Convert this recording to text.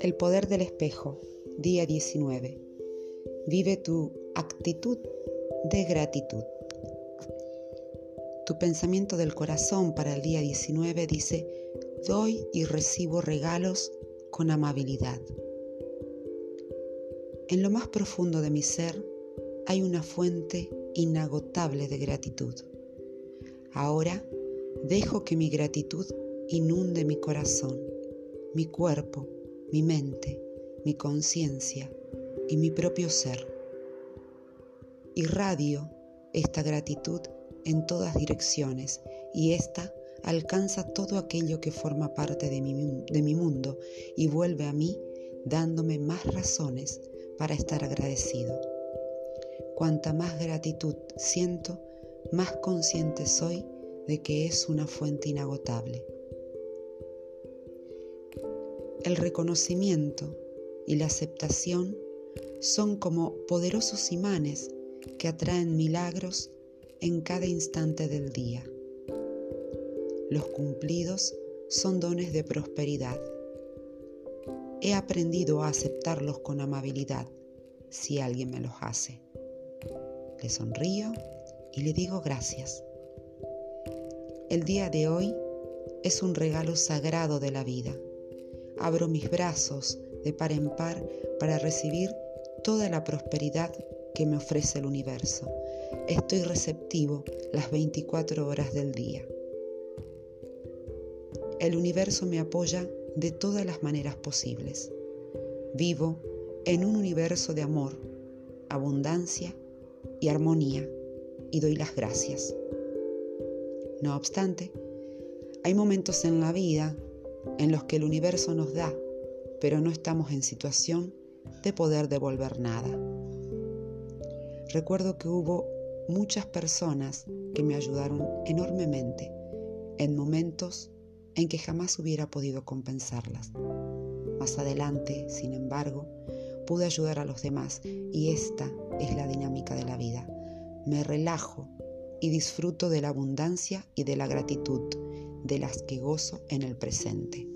El poder del espejo, día 19. Vive tu actitud de gratitud. Tu pensamiento del corazón para el día 19 dice, doy y recibo regalos con amabilidad. En lo más profundo de mi ser hay una fuente inagotable de gratitud. Ahora dejo que mi gratitud inunde mi corazón, mi cuerpo, mi mente, mi conciencia y mi propio ser. Irradio esta gratitud en todas direcciones y ésta alcanza todo aquello que forma parte de mi, de mi mundo y vuelve a mí dándome más razones para estar agradecido. Cuanta más gratitud siento, más consciente soy de que es una fuente inagotable. El reconocimiento y la aceptación son como poderosos imanes que atraen milagros en cada instante del día. Los cumplidos son dones de prosperidad. He aprendido a aceptarlos con amabilidad si alguien me los hace. Le sonrío y le digo gracias. El día de hoy es un regalo sagrado de la vida. Abro mis brazos de par en par para recibir toda la prosperidad que me ofrece el universo. Estoy receptivo las 24 horas del día. El universo me apoya de todas las maneras posibles. Vivo en un universo de amor, abundancia y armonía y doy las gracias. No obstante, hay momentos en la vida en los que el universo nos da, pero no estamos en situación de poder devolver nada. Recuerdo que hubo muchas personas que me ayudaron enormemente en momentos en que jamás hubiera podido compensarlas. Más adelante, sin embargo, pude ayudar a los demás y esta es la dinámica de la vida. Me relajo y disfruto de la abundancia y de la gratitud de las que gozo en el presente.